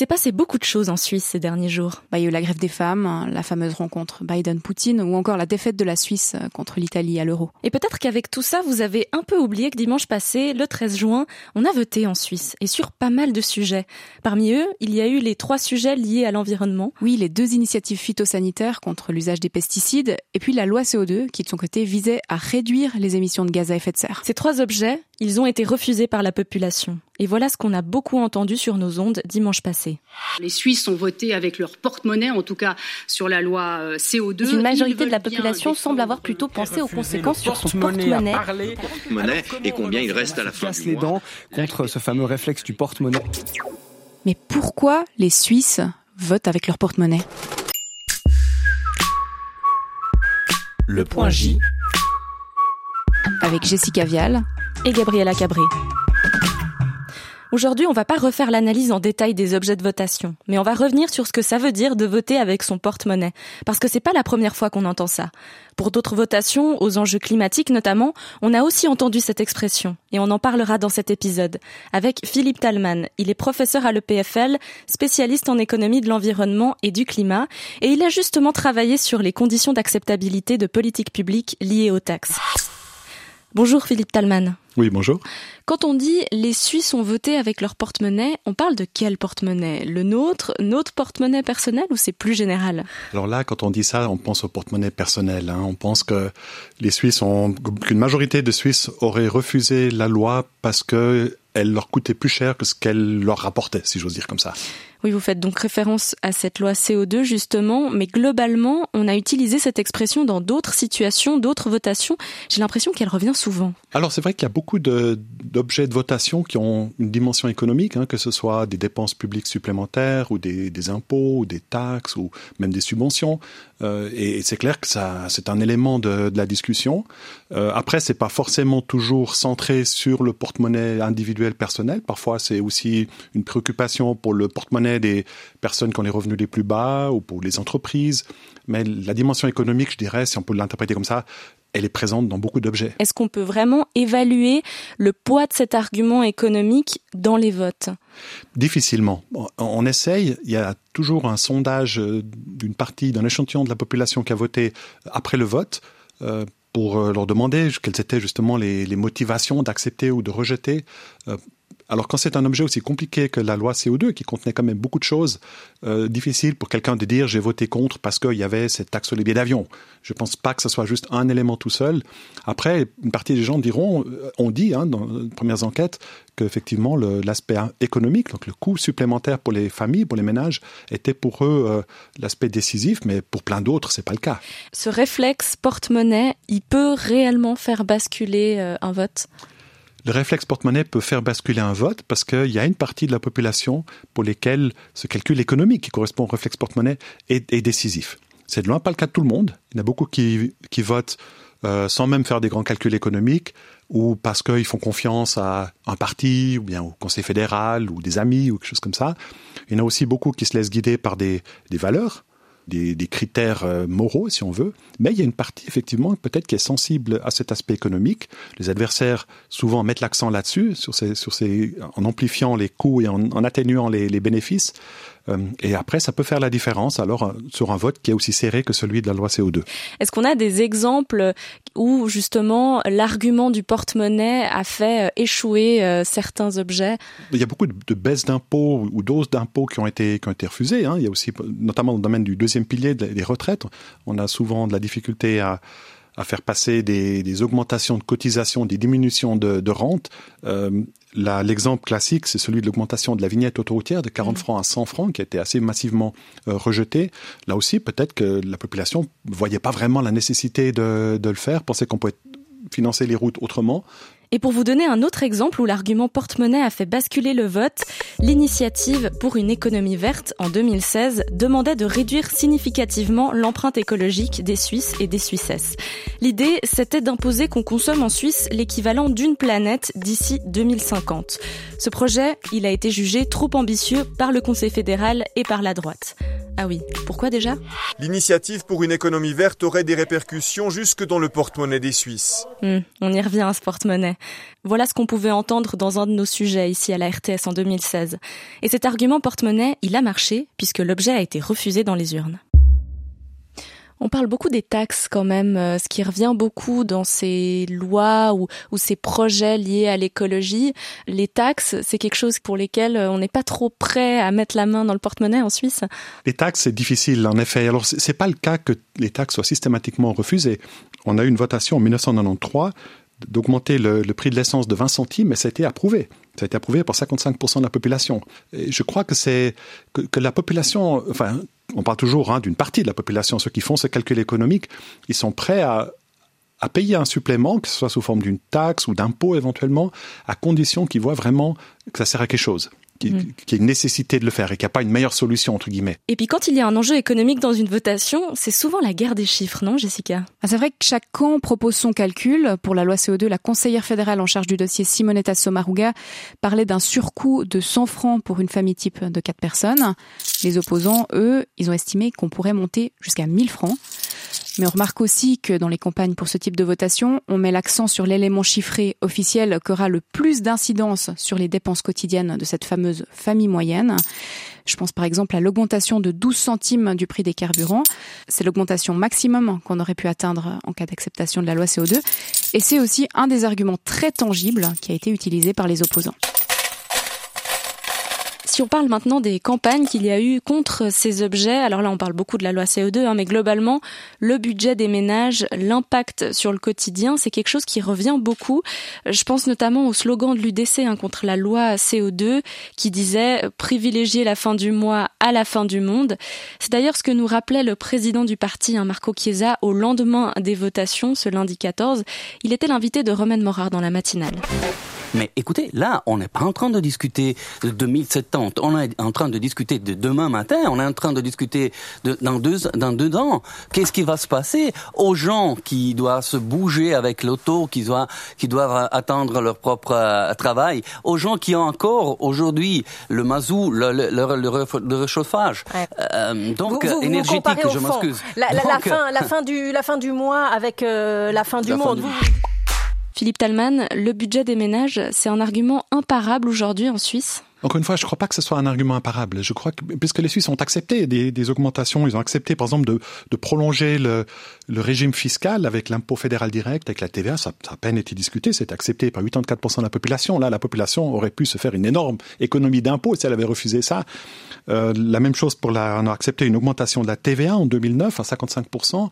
s'est passé beaucoup de choses en Suisse ces derniers jours. Bah, il y a eu la grève des femmes, la fameuse rencontre Biden-Poutine ou encore la défaite de la Suisse contre l'Italie à l'euro. Et peut-être qu'avec tout ça, vous avez un peu oublié que dimanche passé, le 13 juin, on a voté en Suisse et sur pas mal de sujets. Parmi eux, il y a eu les trois sujets liés à l'environnement. Oui, les deux initiatives phytosanitaires contre l'usage des pesticides et puis la loi CO2 qui de son côté visait à réduire les émissions de gaz à effet de serre. Ces trois objets, ils ont été refusés par la population. Et voilà ce qu'on a beaucoup entendu sur nos ondes dimanche passé. Les Suisses ont voté avec leur porte-monnaie, en tout cas sur la loi euh, CO2. Une majorité de la population semble avoir plutôt pensé aux conséquences sur son porte-monnaie. Monnaie et combien il reste à la fin casse les dents contre ce fameux réflexe du porte-monnaie. Mais pourquoi les Suisses votent avec leur porte-monnaie? Le point J. Avec Jessica Vial et Gabriela Cabré. Aujourd'hui, on va pas refaire l'analyse en détail des objets de votation, mais on va revenir sur ce que ça veut dire de voter avec son porte-monnaie. Parce que c'est pas la première fois qu'on entend ça. Pour d'autres votations, aux enjeux climatiques notamment, on a aussi entendu cette expression. Et on en parlera dans cet épisode. Avec Philippe Talman. Il est professeur à l'EPFL, spécialiste en économie de l'environnement et du climat, et il a justement travaillé sur les conditions d'acceptabilité de politiques publiques liées aux taxes. Bonjour Philippe Talman. Oui, bonjour. Quand on dit les Suisses ont voté avec leur porte-monnaie, on parle de quel porte-monnaie? Le nôtre Notre porte-monnaie personnel ou c'est plus général? Alors là, quand on dit ça, on pense au porte-monnaie personnel. Hein. On pense que les Suisses ont, qu'une majorité de Suisses auraient refusé la loi parce que elle leur coûtait plus cher que ce qu'elle leur rapportait, si j'ose dire comme ça. Oui, vous faites donc référence à cette loi CO2 justement, mais globalement, on a utilisé cette expression dans d'autres situations, d'autres votations. J'ai l'impression qu'elle revient souvent. Alors c'est vrai qu'il y a beaucoup d'objets de, votation qui ont une dimension économique, hein, que ce soit des dépenses publiques supplémentaires ou des, impôts ou des taxes ou même des subventions. Euh, et, c'est clair que ça, c'est un élément de, de la discussion. Euh, après, c'est pas forcément toujours centré sur le porte-monnaie individuel personnel. Parfois, c'est aussi une préoccupation pour le porte-monnaie des personnes qui ont les revenus les plus bas ou pour les entreprises. Mais la dimension économique, je dirais, si on peut l'interpréter comme ça, elle est présente dans beaucoup d'objets. Est-ce qu'on peut vraiment évaluer le poids de cet argument économique dans les votes? Difficilement. On essaye, il y a toujours un sondage euh, d'une partie, d'un échantillon de la population qui a voté après le vote euh, pour euh, leur demander quelles étaient justement les, les motivations d'accepter ou de rejeter alors quand c'est un objet aussi compliqué que la loi CO2, qui contenait quand même beaucoup de choses, euh, difficile pour quelqu'un de dire j'ai voté contre parce qu'il y avait cette taxe sur les billets d'avion. Je ne pense pas que ce soit juste un élément tout seul. Après, une partie des gens diront, euh, on dit hein, dans les premières enquêtes, qu'effectivement l'aspect économique, donc le coût supplémentaire pour les familles, pour les ménages, était pour eux euh, l'aspect décisif, mais pour plein d'autres, c'est pas le cas. Ce réflexe porte-monnaie, il peut réellement faire basculer euh, un vote? Le réflexe porte-monnaie peut faire basculer un vote parce qu'il y a une partie de la population pour lesquelles ce calcul économique qui correspond au réflexe porte-monnaie est, décisif. C'est de loin pas le cas de tout le monde. Il y en a beaucoup qui, votent euh, sans même faire des grands calculs économiques ou parce qu'ils font confiance à un parti ou bien au conseil fédéral ou des amis ou quelque chose comme ça. Il y en a aussi beaucoup qui se laissent guider par des valeurs des, des, critères euh, moraux, si on veut, mais il y a une partie, effectivement, peut-être qui est sensible à cet aspect économique. Les adversaires, souvent, mettent l'accent là-dessus, sur ces, sur ces, en amplifiant les coûts et en, atténuant les, les bénéfices. Euh, et après, ça peut faire la différence alors euh, sur un vote qui est aussi serré que celui de la loi CO2. Est-ce qu'on a des exemples où justement l'argument du porte-monnaie a fait euh, échouer certains objets? Il y a beaucoup de baisses d'impôts ou doses d'impôts qui ont été qui ont été refusées. Hein. Il y a aussi, notamment dans le domaine du deuxième pilier des retraites, on a souvent de la difficulté à à faire passer des, des, augmentations de cotisations, des diminutions de, de rente. Euh, L'exemple classique, c'est celui de l'augmentation de la vignette autoroutière de 40 mmh. francs à 100 francs, qui a été assez massivement euh, rejetée. Là aussi, peut-être que la population ne voyait pas vraiment la nécessité de, de le faire, pensait qu'on pouvait financer les routes autrement. Et pour vous donner un autre exemple où l'argument porte-monnaie a fait basculer le vote, l'initiative pour une économie verte en 2016 demandait de réduire significativement l'empreinte écologique des Suisses et des Suissesses. L'idée, c'était d'imposer qu'on consomme en Suisse l'équivalent d'une planète d'ici 2050. Ce projet, il a été jugé trop ambitieux par le Conseil fédéral et par la droite. Ah oui, pourquoi déjà? L'initiative pour une économie verte aurait des répercussions jusque dans le porte-monnaie des Suisses. Hmm, on y revient à ce porte-monnaie. Voilà ce qu'on pouvait entendre dans un de nos sujets ici à la RTS en 2016. Et cet argument porte-monnaie, il a marché puisque l'objet a été refusé dans les urnes. On parle beaucoup des taxes quand même, euh, ce qui revient beaucoup dans ces lois ou, ces projets liés à l'écologie. Les taxes, c'est quelque chose pour lesquels euh, on n'est pas trop prêt à mettre la main dans le porte-monnaie en Suisse. Les taxes, c'est difficile en effet. Alors c'est pas le cas que les taxes soient systématiquement refusées. On a eu une votation en 1993 d'augmenter le, prix de l'essence de 20 centimes, mais ça a été approuvé. Ça a été approuvé par 55% de la population. Et je crois que c'est que, la population, enfin, on parle toujours hein, d'une partie de la population, ceux qui font ce calcul économique, ils sont prêts à, payer un supplément, que ce soit sous forme d'une taxe ou d'impôt éventuellement, à condition qu'ils voient vraiment que ça sert à quelque chose. Qu'il y ait une nécessité de le faire et qu'il n'y a pas une meilleure solution, entre guillemets. Et puis quand il y a un enjeu économique dans une votation, c'est souvent la guerre des chiffres, non, Jessica? Ah, C'est vrai que chaque camp propose son calcul. Pour la loi CO2, la conseillère fédérale en charge du dossier Simonetta Sommaruga parlait d'un surcoût de 100 francs pour une famille type de 4 personnes. Les opposants, eux, ils ont estimé qu'on pourrait monter jusqu'à 1000 francs. Mais on remarque aussi que dans les campagnes pour ce type de votation, on met l'accent sur l'élément chiffré officiel qui aura le plus d'incidence sur les dépenses quotidiennes de cette fameuse famille moyenne. Je pense par exemple à l'augmentation de 12 centimes du prix des carburants. C'est l'augmentation maximum qu'on aurait pu atteindre en cas d'acceptation de la loi CO2. Et c'est aussi un des arguments très tangibles qui a été utilisé par les opposants. Si on parle maintenant des campagnes qu'il y a eu contre ces objets, alors là on parle beaucoup de la loi CO2, hein, mais globalement, le budget des ménages, l'impact sur le quotidien, c'est quelque chose qui revient beaucoup. Je pense notamment au slogan de l'UDC hein, contre la loi CO2 qui disait privilégier la fin du mois à la fin du monde. C'est d'ailleurs ce que nous rappelait le président du parti, hein, Marco Chiesa, au lendemain des votations, ce lundi 14. Il était l'invité de Romaine Morard dans la matinale. Mais écoutez, là, on n'est pas en train de discuter de 2070. On est en train de discuter de demain matin. On est en train de discuter de, dans deux, dans deux ans. Qu'est-ce qui va se passer aux gens qui doivent se bouger avec l'auto, qui doivent, qui doivent attendre leur propre euh, travail, aux gens qui ont encore aujourd'hui le mazou, le, le, le, réchauffage. Euh, donc énergétique, je m'excuse. La, la, la, fin, la fin du, la fin du mois avec euh, la fin du monde. Philippe Talman, le budget des ménages, c'est un argument imparable aujourd'hui en Suisse? Encore une fois, je ne crois pas que ce soit un argument imparable. Je crois que, puisque les Suisses ont accepté des, augmentations, ils ont accepté, par exemple, de, prolonger le, régime fiscal avec l'impôt fédéral direct, avec la TVA, ça, a à peine été discuté, c'est accepté par 84% de la population. Là, la population aurait pu se faire une énorme économie d'impôts si elle avait refusé ça. Euh, la même chose pour la, on a accepté une augmentation de la TVA en 2009 à 55%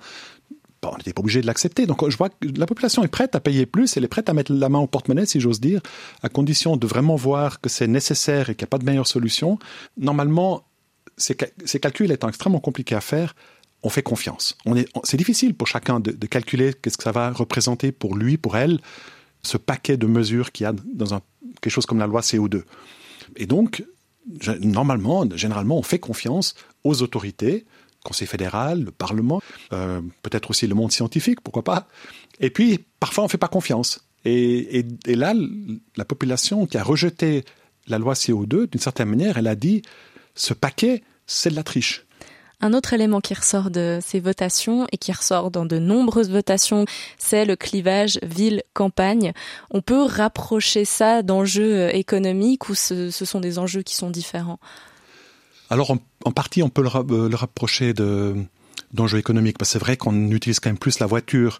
on n'était pas obligé de l'accepter. Donc je vois que la population est prête à payer plus, elle est prête à mettre la main au porte-monnaie, si j'ose dire, à condition de vraiment voir que c'est nécessaire et qu'il n'y a pas de meilleure solution. Normalement, ces, calculs étant extrêmement compliqués à faire, on fait confiance. c'est difficile pour chacun de, calculer qu'est-ce que ça va représenter pour lui, pour elle, ce paquet de mesures qu'il y a dans quelque chose comme la loi CO2. Et donc, normalement, généralement, on fait confiance aux autorités, Conseil fédéral, le Parlement, euh, peut-être aussi le monde scientifique, pourquoi pas. Et puis, parfois, on ne fait pas confiance. Et, là, la population qui a rejeté la loi CO2, d'une certaine manière, elle a dit, ce paquet, c'est de la triche. Un autre élément qui ressort de ces votations et qui ressort dans de nombreuses votations, c'est le clivage ville-campagne. On peut rapprocher ça d'enjeux économiques ou ce sont des enjeux qui sont différents? Alors, en, partie, on peut le, euh, rapprocher d'enjeux économiques, parce que c'est vrai qu'on utilise quand même plus la voiture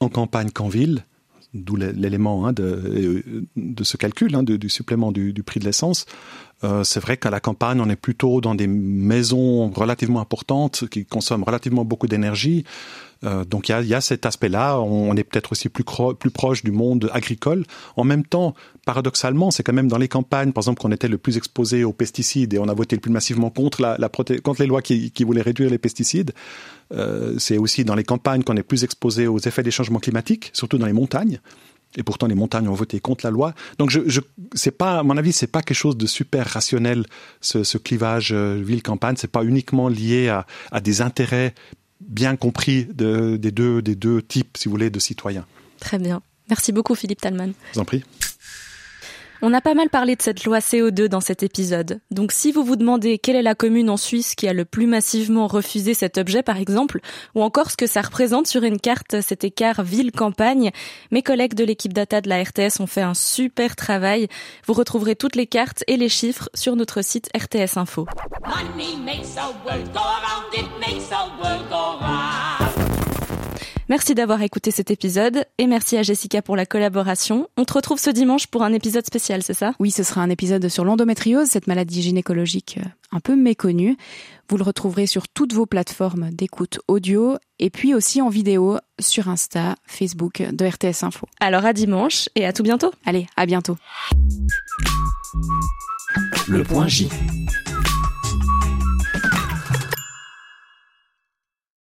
en campagne qu'en ville, d'où l'élément hein, de, de, ce calcul, hein, du, supplément du, du, prix de l'essence. Euh, c'est vrai qu'à la campagne, on est plutôt dans des maisons relativement importantes qui consomment relativement beaucoup d'énergie. Euh, donc il y a, cet aspect-là. On, est peut-être aussi plus, proche du monde agricole. En même temps, paradoxalement, c'est quand même dans les campagnes, par exemple, qu'on était le plus exposé aux pesticides et on a voté le plus massivement contre, la, contre les lois qui, voulaient réduire les pesticides. Euh, c'est aussi dans les campagnes qu'on est plus exposé aux effets des changements climatiques, surtout dans les montagnes. Et pourtant, les montagnes ont voté contre la loi. Donc, je, c'est pas, à mon avis, c'est pas quelque chose de super rationnel ce, ce clivage euh, ville-campagne. C'est pas uniquement lié à, à, des intérêts bien compris de, des deux des deux types, si vous voulez, de citoyens. Très bien. Merci beaucoup, Philippe Talman. Je vous en prie. On a pas mal parlé de cette loi CO2 dans cet épisode. Donc si vous vous demandez quelle est la commune en Suisse qui a le plus massivement refusé cet objet par exemple, ou encore ce que ça représente sur une carte cet écart ville-campagne, mes collègues de l'équipe data de la RTS ont fait un super travail. Vous retrouverez toutes les cartes et les chiffres sur notre site RTS Info. Merci d'avoir écouté cet épisode et merci à Jessica pour la collaboration. On te retrouve ce dimanche pour un épisode spécial, c'est ça? Oui, ce sera un épisode sur l'endométriose, cette maladie gynécologique euh, un peu méconnue. Vous le retrouverez sur toutes vos plateformes d'écoute audio et puis aussi en vidéo sur Insta, Facebook de RTS Info. Alors à dimanche et à tout bientôt. Allez, à bientôt. Le point J.